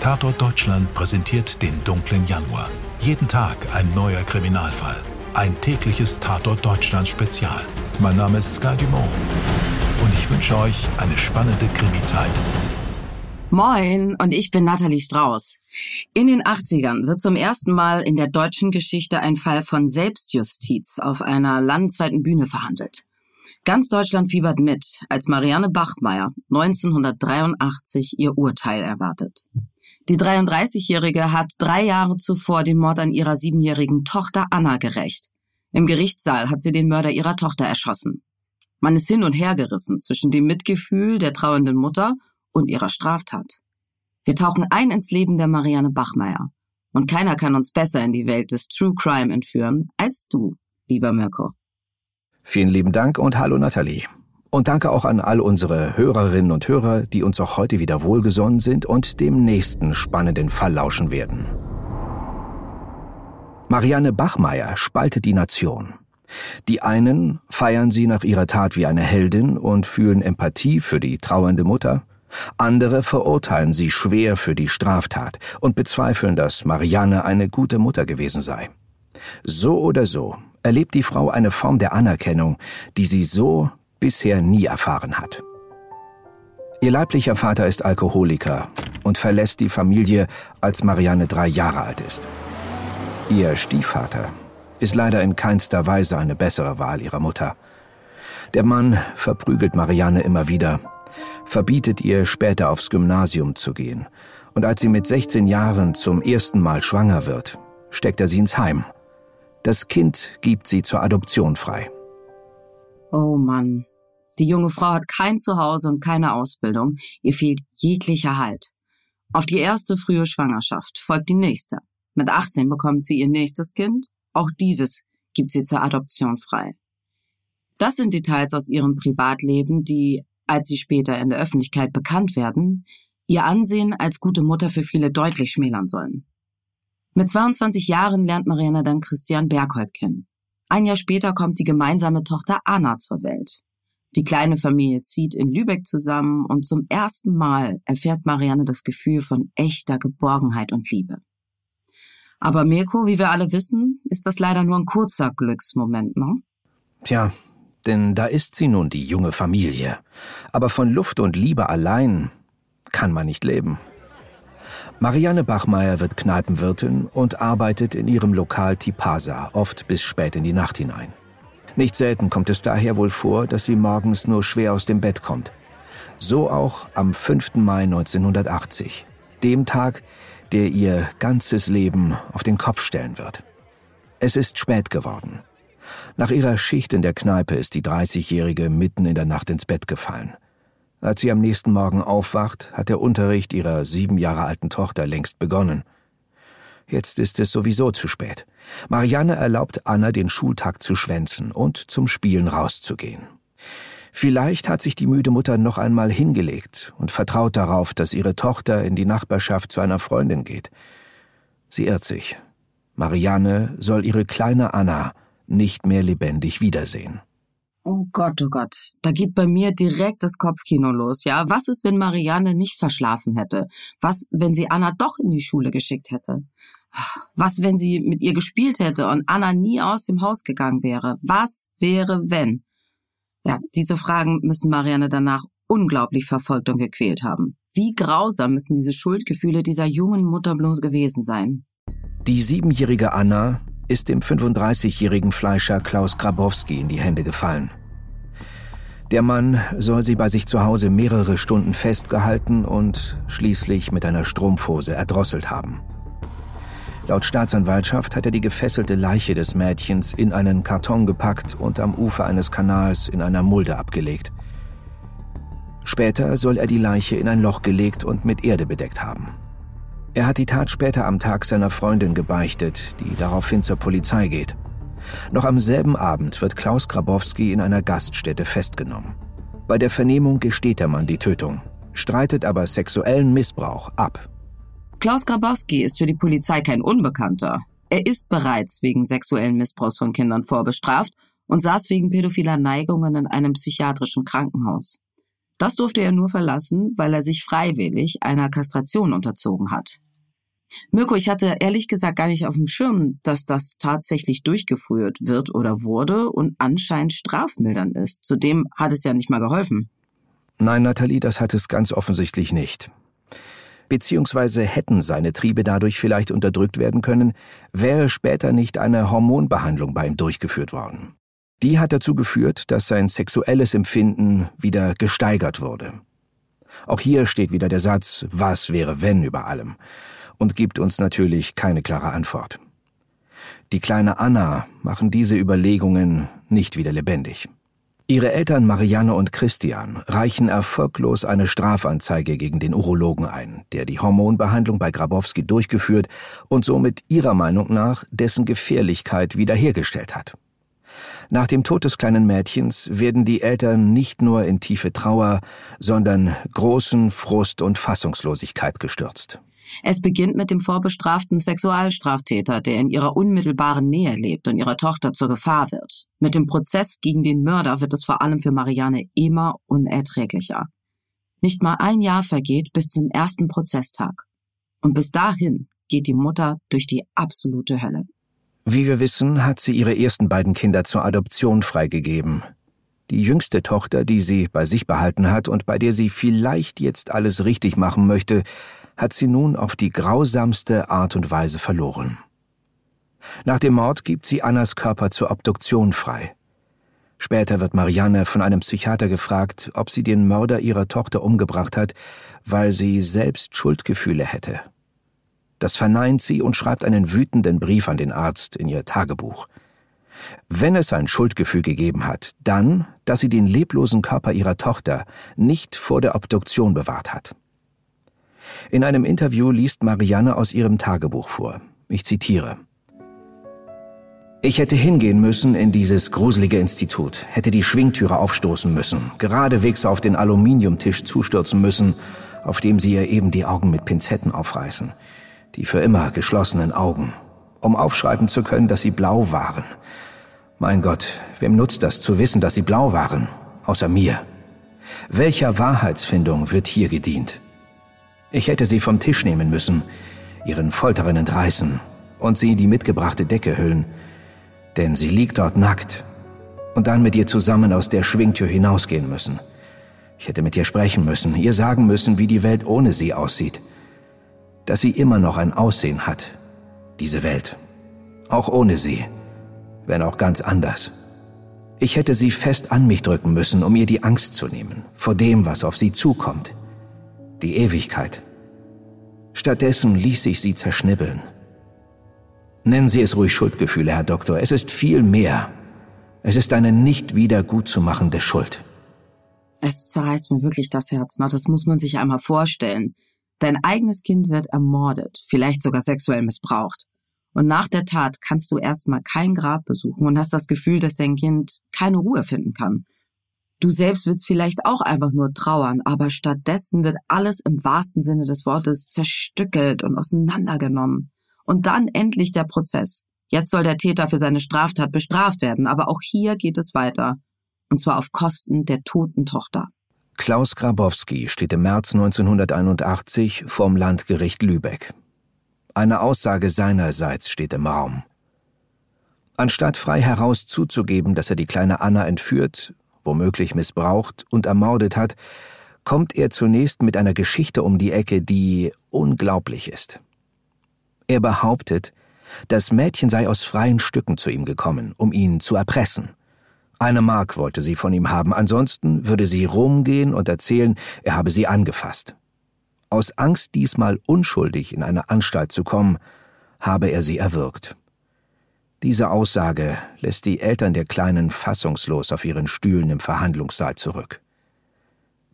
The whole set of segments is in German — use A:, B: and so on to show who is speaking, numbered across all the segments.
A: Tatort Deutschland präsentiert den dunklen Januar. Jeden Tag ein neuer Kriminalfall. Ein tägliches Tatort Deutschland Spezial. Mein Name ist Sky Dumont und ich wünsche euch eine spannende Krimizeit.
B: Moin, und ich bin Nathalie Strauß. In den 80ern wird zum ersten Mal in der deutschen Geschichte ein Fall von Selbstjustiz auf einer landesweiten Bühne verhandelt. Ganz Deutschland fiebert mit, als Marianne Bachmeier 1983 ihr Urteil erwartet. Die 33-Jährige hat drei Jahre zuvor den Mord an ihrer siebenjährigen Tochter Anna gerecht. Im Gerichtssaal hat sie den Mörder ihrer Tochter erschossen. Man ist hin und her gerissen zwischen dem Mitgefühl der trauernden Mutter und ihrer Straftat. Wir tauchen ein ins Leben der Marianne Bachmeier. Und keiner kann uns besser in die Welt des True Crime entführen als du, lieber Mirko.
C: Vielen lieben Dank und hallo Nathalie. Und danke auch an all unsere Hörerinnen und Hörer, die uns auch heute wieder wohlgesonnen sind und dem nächsten spannenden Fall lauschen werden. Marianne Bachmeier spaltet die Nation. Die einen feiern sie nach ihrer Tat wie eine Heldin und fühlen Empathie für die trauernde Mutter, andere verurteilen sie schwer für die Straftat und bezweifeln, dass Marianne eine gute Mutter gewesen sei. So oder so erlebt die Frau eine Form der Anerkennung, die sie so bisher nie erfahren hat. Ihr leiblicher Vater ist Alkoholiker und verlässt die Familie, als Marianne drei Jahre alt ist. Ihr Stiefvater ist leider in keinster Weise eine bessere Wahl ihrer Mutter. Der Mann verprügelt Marianne immer wieder, verbietet ihr später aufs Gymnasium zu gehen, und als sie mit 16 Jahren zum ersten Mal schwanger wird, steckt er sie ins Heim. Das Kind gibt sie zur Adoption frei.
B: Oh Mann. Die junge Frau hat kein Zuhause und keine Ausbildung. Ihr fehlt jeglicher Halt. Auf die erste frühe Schwangerschaft folgt die nächste. Mit 18 bekommt sie ihr nächstes Kind. Auch dieses gibt sie zur Adoption frei. Das sind Details aus ihrem Privatleben, die, als sie später in der Öffentlichkeit bekannt werden, ihr Ansehen als gute Mutter für viele deutlich schmälern sollen. Mit 22 Jahren lernt Marianne dann Christian Berghold kennen. Ein Jahr später kommt die gemeinsame Tochter Anna zur Welt. Die kleine Familie zieht in Lübeck zusammen und zum ersten Mal erfährt Marianne das Gefühl von echter Geborgenheit und Liebe. Aber Mirko, wie wir alle wissen, ist das leider nur ein kurzer Glücksmoment, ne?
C: Tja, denn da ist sie nun, die junge Familie. Aber von Luft und Liebe allein kann man nicht leben. Marianne Bachmeier wird Kneipenwirtin und arbeitet in ihrem Lokal Tipasa, oft bis spät in die Nacht hinein. Nicht selten kommt es daher wohl vor, dass sie morgens nur schwer aus dem Bett kommt. So auch am 5. Mai 1980, dem Tag, der ihr ganzes Leben auf den Kopf stellen wird. Es ist spät geworden. Nach ihrer Schicht in der Kneipe ist die 30-Jährige mitten in der Nacht ins Bett gefallen. Als sie am nächsten Morgen aufwacht, hat der Unterricht ihrer sieben Jahre alten Tochter längst begonnen. Jetzt ist es sowieso zu spät. Marianne erlaubt Anna, den Schultag zu schwänzen und zum Spielen rauszugehen. Vielleicht hat sich die müde Mutter noch einmal hingelegt und vertraut darauf, dass ihre Tochter in die Nachbarschaft zu einer Freundin geht. Sie irrt sich. Marianne soll ihre kleine Anna nicht mehr lebendig wiedersehen.
B: Oh Gott, oh Gott. Da geht bei mir direkt das Kopfkino los, ja? Was ist, wenn Marianne nicht verschlafen hätte? Was, wenn sie Anna doch in die Schule geschickt hätte? Was, wenn sie mit ihr gespielt hätte und Anna nie aus dem Haus gegangen wäre? Was wäre, wenn? Ja, diese Fragen müssen Marianne danach unglaublich verfolgt und gequält haben. Wie grausam müssen diese Schuldgefühle dieser jungen Mutter bloß gewesen sein?
C: Die siebenjährige Anna ist dem 35-jährigen Fleischer Klaus Grabowski in die Hände gefallen. Der Mann soll sie bei sich zu Hause mehrere Stunden festgehalten und schließlich mit einer Strumpfhose erdrosselt haben. Laut Staatsanwaltschaft hat er die gefesselte Leiche des Mädchens in einen Karton gepackt und am Ufer eines Kanals in einer Mulde abgelegt. Später soll er die Leiche in ein Loch gelegt und mit Erde bedeckt haben. Er hat die Tat später am Tag seiner Freundin gebeichtet, die daraufhin zur Polizei geht. Noch am selben Abend wird Klaus Grabowski in einer Gaststätte festgenommen. Bei der Vernehmung gesteht der Mann die Tötung, streitet aber sexuellen Missbrauch ab.
B: Klaus Grabowski ist für die Polizei kein Unbekannter. Er ist bereits wegen sexuellen Missbrauchs von Kindern vorbestraft und saß wegen pädophiler Neigungen in einem psychiatrischen Krankenhaus. Das durfte er nur verlassen, weil er sich freiwillig einer Kastration unterzogen hat. Mirko, ich hatte ehrlich gesagt gar nicht auf dem Schirm, dass das tatsächlich durchgeführt wird oder wurde und anscheinend strafmildernd ist. Zudem hat es ja nicht mal geholfen.
C: Nein, Nathalie, das hat es ganz offensichtlich nicht. Beziehungsweise hätten seine Triebe dadurch vielleicht unterdrückt werden können, wäre später nicht eine Hormonbehandlung bei ihm durchgeführt worden. Die hat dazu geführt, dass sein sexuelles Empfinden wieder gesteigert wurde. Auch hier steht wieder der Satz, was wäre wenn über allem, und gibt uns natürlich keine klare Antwort. Die kleine Anna machen diese Überlegungen nicht wieder lebendig. Ihre Eltern Marianne und Christian reichen erfolglos eine Strafanzeige gegen den Urologen ein, der die Hormonbehandlung bei Grabowski durchgeführt und somit ihrer Meinung nach dessen Gefährlichkeit wiederhergestellt hat. Nach dem Tod des kleinen Mädchens werden die Eltern nicht nur in tiefe Trauer, sondern großen Frust und Fassungslosigkeit gestürzt.
B: Es beginnt mit dem vorbestraften Sexualstraftäter, der in ihrer unmittelbaren Nähe lebt und ihrer Tochter zur Gefahr wird. Mit dem Prozess gegen den Mörder wird es vor allem für Marianne immer unerträglicher. Nicht mal ein Jahr vergeht bis zum ersten Prozesstag. Und bis dahin geht die Mutter durch die absolute Hölle.
C: Wie wir wissen, hat sie ihre ersten beiden Kinder zur Adoption freigegeben. Die jüngste Tochter, die sie bei sich behalten hat und bei der sie vielleicht jetzt alles richtig machen möchte, hat sie nun auf die grausamste Art und Weise verloren. Nach dem Mord gibt sie Annas Körper zur Obduktion frei. Später wird Marianne von einem Psychiater gefragt, ob sie den Mörder ihrer Tochter umgebracht hat, weil sie selbst Schuldgefühle hätte. Das verneint sie und schreibt einen wütenden Brief an den Arzt in ihr Tagebuch. Wenn es ein Schuldgefühl gegeben hat, dann, dass sie den leblosen Körper ihrer Tochter nicht vor der Obduktion bewahrt hat. In einem Interview liest Marianne aus ihrem Tagebuch vor. Ich zitiere. Ich hätte hingehen müssen in dieses gruselige Institut, hätte die Schwingtüre aufstoßen müssen, geradewegs auf den Aluminiumtisch zustürzen müssen, auf dem sie ihr eben die Augen mit Pinzetten aufreißen die für immer geschlossenen Augen, um aufschreiben zu können, dass sie blau waren. Mein Gott, wem nutzt das zu wissen, dass sie blau waren, außer mir? Welcher Wahrheitsfindung wird hier gedient? Ich hätte sie vom Tisch nehmen müssen, ihren Folterern entreißen und sie in die mitgebrachte Decke hüllen, denn sie liegt dort nackt, und dann mit ihr zusammen aus der Schwingtür hinausgehen müssen. Ich hätte mit ihr sprechen müssen, ihr sagen müssen, wie die Welt ohne sie aussieht dass sie immer noch ein Aussehen hat, diese Welt. Auch ohne sie, wenn auch ganz anders. Ich hätte sie fest an mich drücken müssen, um ihr die Angst zu nehmen, vor dem, was auf sie zukommt. Die Ewigkeit. Stattdessen ließ ich sie zerschnibbeln. Nennen Sie es ruhig Schuldgefühle, Herr Doktor. Es ist viel mehr. Es ist eine nicht wieder gut zu machende Schuld.
B: Es zerreißt mir wirklich das Herz. Na, das muss man sich einmal vorstellen. Dein eigenes Kind wird ermordet, vielleicht sogar sexuell missbraucht. Und nach der Tat kannst du erstmal kein Grab besuchen und hast das Gefühl, dass dein Kind keine Ruhe finden kann. Du selbst willst vielleicht auch einfach nur trauern, aber stattdessen wird alles im wahrsten Sinne des Wortes zerstückelt und auseinandergenommen. Und dann endlich der Prozess. Jetzt soll der Täter für seine Straftat bestraft werden, aber auch hier geht es weiter. Und zwar auf Kosten der toten Tochter.
C: Klaus Grabowski steht im März 1981 vorm Landgericht Lübeck. Eine Aussage seinerseits steht im Raum. Anstatt frei heraus zuzugeben, dass er die kleine Anna entführt, womöglich missbraucht und ermordet hat, kommt er zunächst mit einer Geschichte um die Ecke, die unglaublich ist. Er behauptet, das Mädchen sei aus freien Stücken zu ihm gekommen, um ihn zu erpressen. Eine Mark wollte sie von ihm haben, ansonsten würde sie rumgehen und erzählen, er habe sie angefasst. Aus Angst, diesmal unschuldig in eine Anstalt zu kommen, habe er sie erwürgt. Diese Aussage lässt die Eltern der Kleinen fassungslos auf ihren Stühlen im Verhandlungssaal zurück.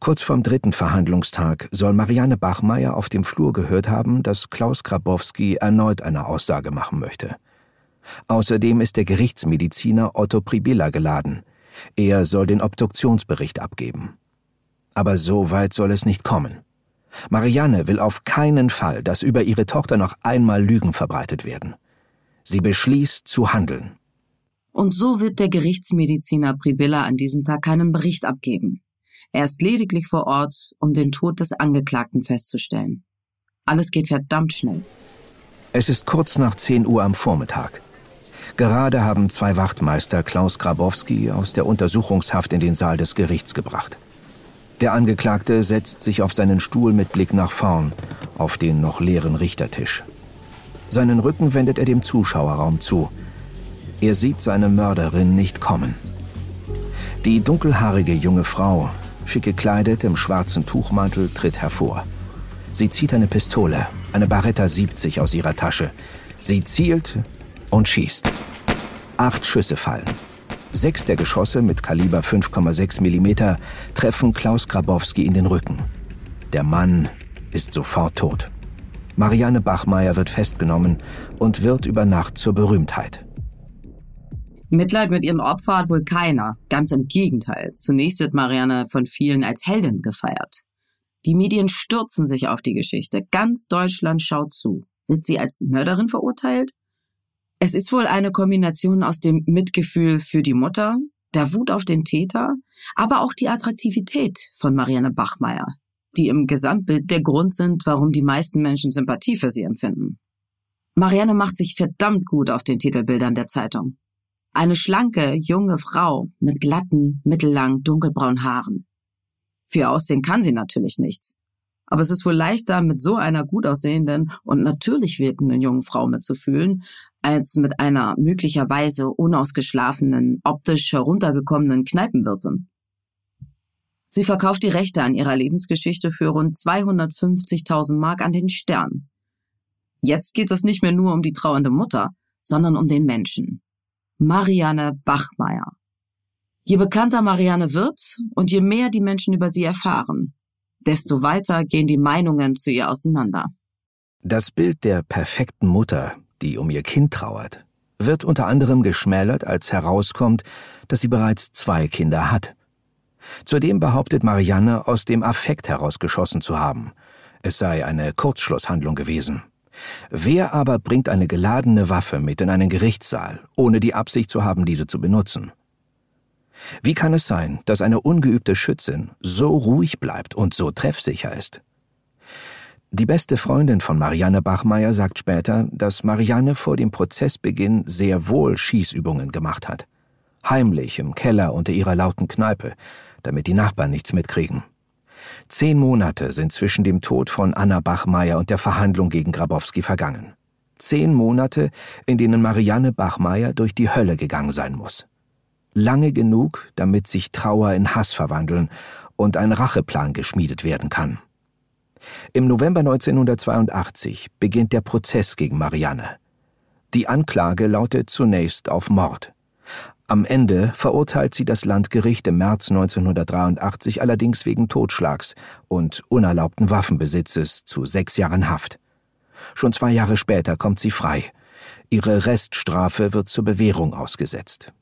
C: Kurz vorm dritten Verhandlungstag soll Marianne Bachmeier auf dem Flur gehört haben, dass Klaus Grabowski erneut eine Aussage machen möchte. Außerdem ist der Gerichtsmediziner Otto Pribilla geladen. Er soll den Obduktionsbericht abgeben. Aber so weit soll es nicht kommen. Marianne will auf keinen Fall, dass über ihre Tochter noch einmal Lügen verbreitet werden. Sie beschließt zu handeln.
B: Und so wird der Gerichtsmediziner Pribilla an diesem Tag keinen Bericht abgeben. Er ist lediglich vor Ort, um den Tod des Angeklagten festzustellen. Alles geht verdammt schnell.
C: Es ist kurz nach 10 Uhr am Vormittag. Gerade haben zwei Wachtmeister Klaus Grabowski aus der Untersuchungshaft in den Saal des Gerichts gebracht. Der Angeklagte setzt sich auf seinen Stuhl mit Blick nach vorn, auf den noch leeren Richtertisch. Seinen Rücken wendet er dem Zuschauerraum zu. Er sieht seine Mörderin nicht kommen. Die dunkelhaarige junge Frau, schick gekleidet im schwarzen Tuchmantel, tritt hervor. Sie zieht eine Pistole, eine Barretta 70 aus ihrer Tasche. Sie zielt und schießt. Acht Schüsse fallen. Sechs der Geschosse mit Kaliber 5,6 mm treffen Klaus Grabowski in den Rücken. Der Mann ist sofort tot. Marianne Bachmeier wird festgenommen und wird über Nacht zur Berühmtheit.
B: Mitleid mit ihrem Opfer hat wohl keiner. Ganz im Gegenteil. Zunächst wird Marianne von vielen als Heldin gefeiert. Die Medien stürzen sich auf die Geschichte. Ganz Deutschland schaut zu. Wird sie als Mörderin verurteilt? Es ist wohl eine Kombination aus dem Mitgefühl für die Mutter, der Wut auf den Täter, aber auch die Attraktivität von Marianne Bachmeier, die im Gesamtbild der Grund sind, warum die meisten Menschen Sympathie für sie empfinden. Marianne macht sich verdammt gut auf den Titelbildern der Zeitung. Eine schlanke, junge Frau mit glatten, mittellang, dunkelbraunen Haaren. Für Aussehen kann sie natürlich nichts. Aber es ist wohl leichter, mit so einer gut aussehenden und natürlich wirkenden jungen Frau mitzufühlen, als mit einer möglicherweise unausgeschlafenen, optisch heruntergekommenen Kneipenwirtin. Sie verkauft die Rechte an ihrer Lebensgeschichte für rund 250.000 Mark an den Stern. Jetzt geht es nicht mehr nur um die trauernde Mutter, sondern um den Menschen. Marianne Bachmeier. Je bekannter Marianne wird und je mehr die Menschen über sie erfahren, desto weiter gehen die Meinungen zu ihr auseinander.
C: Das Bild der perfekten Mutter, die um ihr Kind trauert, wird unter anderem geschmälert, als herauskommt, dass sie bereits zwei Kinder hat. Zudem behauptet Marianne, aus dem Affekt herausgeschossen zu haben. Es sei eine Kurzschlusshandlung gewesen. Wer aber bringt eine geladene Waffe mit in einen Gerichtssaal, ohne die Absicht zu haben, diese zu benutzen? Wie kann es sein, dass eine ungeübte Schützin so ruhig bleibt und so treffsicher ist? Die beste Freundin von Marianne Bachmeier sagt später, dass Marianne vor dem Prozessbeginn sehr wohl Schießübungen gemacht hat. Heimlich im Keller unter ihrer lauten Kneipe, damit die Nachbarn nichts mitkriegen. Zehn Monate sind zwischen dem Tod von Anna Bachmeier und der Verhandlung gegen Grabowski vergangen. Zehn Monate, in denen Marianne Bachmeier durch die Hölle gegangen sein muss. Lange genug, damit sich Trauer in Hass verwandeln und ein Racheplan geschmiedet werden kann. Im November 1982 beginnt der Prozess gegen Marianne. Die Anklage lautet zunächst auf Mord. Am Ende verurteilt sie das Landgericht im März 1983 allerdings wegen Totschlags und unerlaubten Waffenbesitzes zu sechs Jahren Haft. Schon zwei Jahre später kommt sie frei. Ihre Reststrafe wird zur Bewährung ausgesetzt.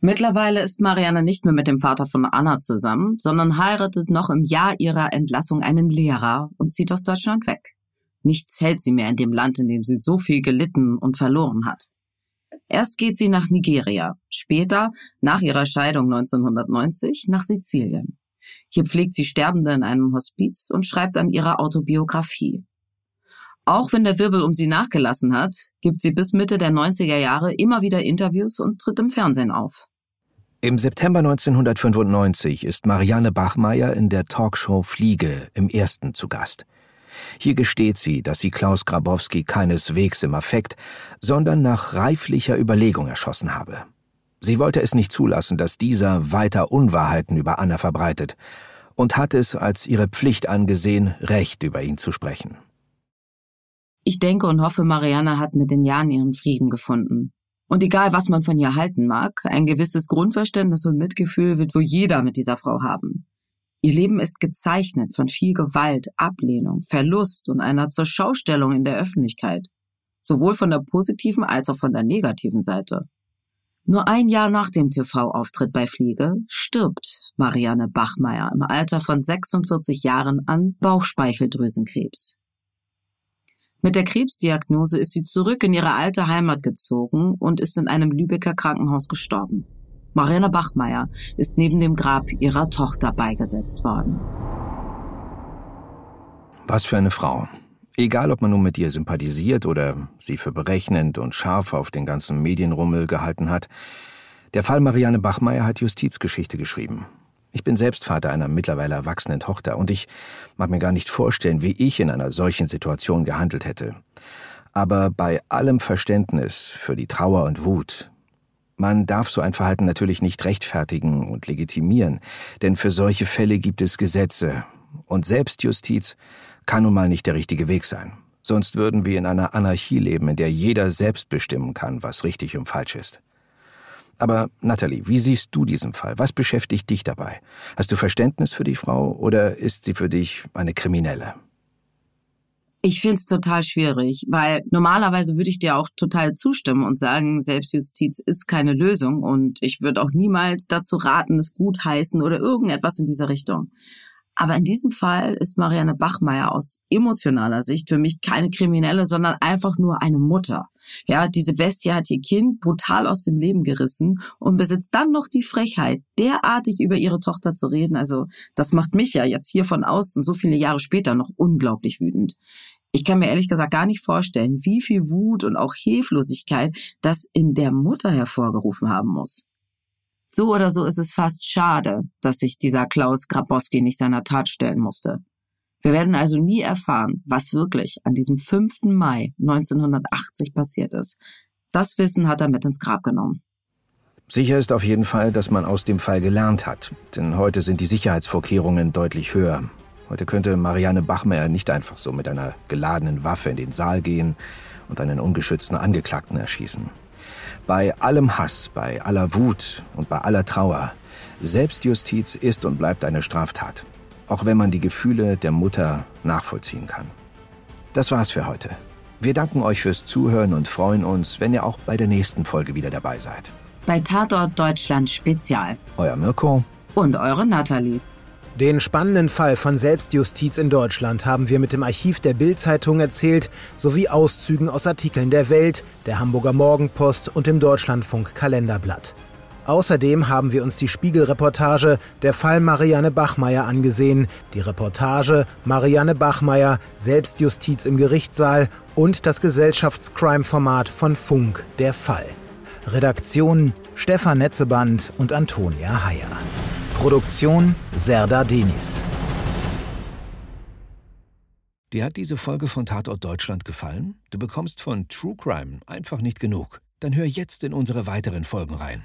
B: Mittlerweile ist Marianne nicht mehr mit dem Vater von Anna zusammen, sondern heiratet noch im Jahr ihrer Entlassung einen Lehrer und zieht aus Deutschland weg. Nichts hält sie mehr in dem Land, in dem sie so viel gelitten und verloren hat. Erst geht sie nach Nigeria, später, nach ihrer Scheidung 1990, nach Sizilien. Hier pflegt sie Sterbende in einem Hospiz und schreibt an ihrer Autobiografie. Auch wenn der Wirbel um sie nachgelassen hat, gibt sie bis Mitte der 90er Jahre immer wieder Interviews und tritt im Fernsehen auf.
C: Im September 1995 ist Marianne Bachmeier in der Talkshow Fliege im Ersten zu Gast. Hier gesteht sie, dass sie Klaus Grabowski keineswegs im Affekt, sondern nach reiflicher Überlegung erschossen habe. Sie wollte es nicht zulassen, dass dieser weiter Unwahrheiten über Anna verbreitet und hat es als ihre Pflicht angesehen, Recht über ihn zu sprechen.
B: Ich denke und hoffe, Marianne hat mit den Jahren ihren Frieden gefunden. Und egal, was man von ihr halten mag, ein gewisses Grundverständnis und Mitgefühl wird wohl jeder mit dieser Frau haben. Ihr Leben ist gezeichnet von viel Gewalt, Ablehnung, Verlust und einer Zurschaustellung in der Öffentlichkeit, sowohl von der positiven als auch von der negativen Seite. Nur ein Jahr nach dem TV-Auftritt bei Fliege stirbt Marianne Bachmeier im Alter von 46 Jahren an Bauchspeicheldrüsenkrebs. Mit der Krebsdiagnose ist sie zurück in ihre alte Heimat gezogen und ist in einem Lübecker Krankenhaus gestorben. Marianne Bachmeier ist neben dem Grab ihrer Tochter beigesetzt worden.
C: Was für eine Frau. Egal, ob man nun mit ihr sympathisiert oder sie für berechnend und scharf auf den ganzen Medienrummel gehalten hat, der Fall Marianne Bachmeier hat Justizgeschichte geschrieben. Ich bin selbst Vater einer mittlerweile erwachsenen Tochter und ich mag mir gar nicht vorstellen, wie ich in einer solchen Situation gehandelt hätte. Aber bei allem Verständnis für die Trauer und Wut, man darf so ein Verhalten natürlich nicht rechtfertigen und legitimieren, denn für solche Fälle gibt es Gesetze, und Selbstjustiz kann nun mal nicht der richtige Weg sein. Sonst würden wir in einer Anarchie leben, in der jeder selbst bestimmen kann, was richtig und falsch ist. Aber Natalie, wie siehst du diesen Fall? Was beschäftigt dich dabei? Hast du Verständnis für die Frau oder ist sie für dich eine Kriminelle?
B: Ich finde es total schwierig, weil normalerweise würde ich dir auch total zustimmen und sagen, Selbstjustiz ist keine Lösung und ich würde auch niemals dazu raten, es gut heißen oder irgendetwas in dieser Richtung. Aber in diesem Fall ist Marianne Bachmeier aus emotionaler Sicht für mich keine Kriminelle, sondern einfach nur eine Mutter. Ja, diese Bestie hat ihr Kind brutal aus dem Leben gerissen und besitzt dann noch die Frechheit, derartig über ihre Tochter zu reden. Also, das macht mich ja jetzt hier von außen so viele Jahre später noch unglaublich wütend. Ich kann mir ehrlich gesagt gar nicht vorstellen, wie viel Wut und auch Hilflosigkeit das in der Mutter hervorgerufen haben muss. So oder so ist es fast schade, dass sich dieser Klaus Grabowski nicht seiner Tat stellen musste. Wir werden also nie erfahren, was wirklich an diesem 5. Mai 1980 passiert ist. Das Wissen hat er mit ins Grab genommen.
C: Sicher ist auf jeden Fall, dass man aus dem Fall gelernt hat, denn heute sind die Sicherheitsvorkehrungen deutlich höher. Heute könnte Marianne Bachmeier nicht einfach so mit einer geladenen Waffe in den Saal gehen und einen ungeschützten Angeklagten erschießen. Bei allem Hass, bei aller Wut und bei aller Trauer, Selbstjustiz ist und bleibt eine Straftat, auch wenn man die Gefühle der Mutter nachvollziehen kann. Das war's für heute. Wir danken euch fürs Zuhören und freuen uns, wenn ihr auch bei der nächsten Folge wieder dabei seid.
B: Bei Tatort Deutschland Spezial.
C: Euer Mirko
B: und eure Nathalie.
D: Den spannenden Fall von Selbstjustiz in Deutschland haben wir mit dem Archiv der Bild-Zeitung erzählt, sowie Auszügen aus Artikeln der Welt, der Hamburger Morgenpost und dem Deutschlandfunk Kalenderblatt. Außerdem haben wir uns die Spiegelreportage Der Fall Marianne Bachmeier angesehen, die Reportage Marianne Bachmeier Selbstjustiz im Gerichtssaal und das Gesellschaftscrime-Format von Funk Der Fall. Redaktion Stefan Netzeband und Antonia Heyer. Produktion Serda Denis.
C: Dir hat diese Folge von Tatort Deutschland gefallen? Du bekommst von True Crime einfach nicht genug. Dann hör jetzt in unsere weiteren Folgen rein.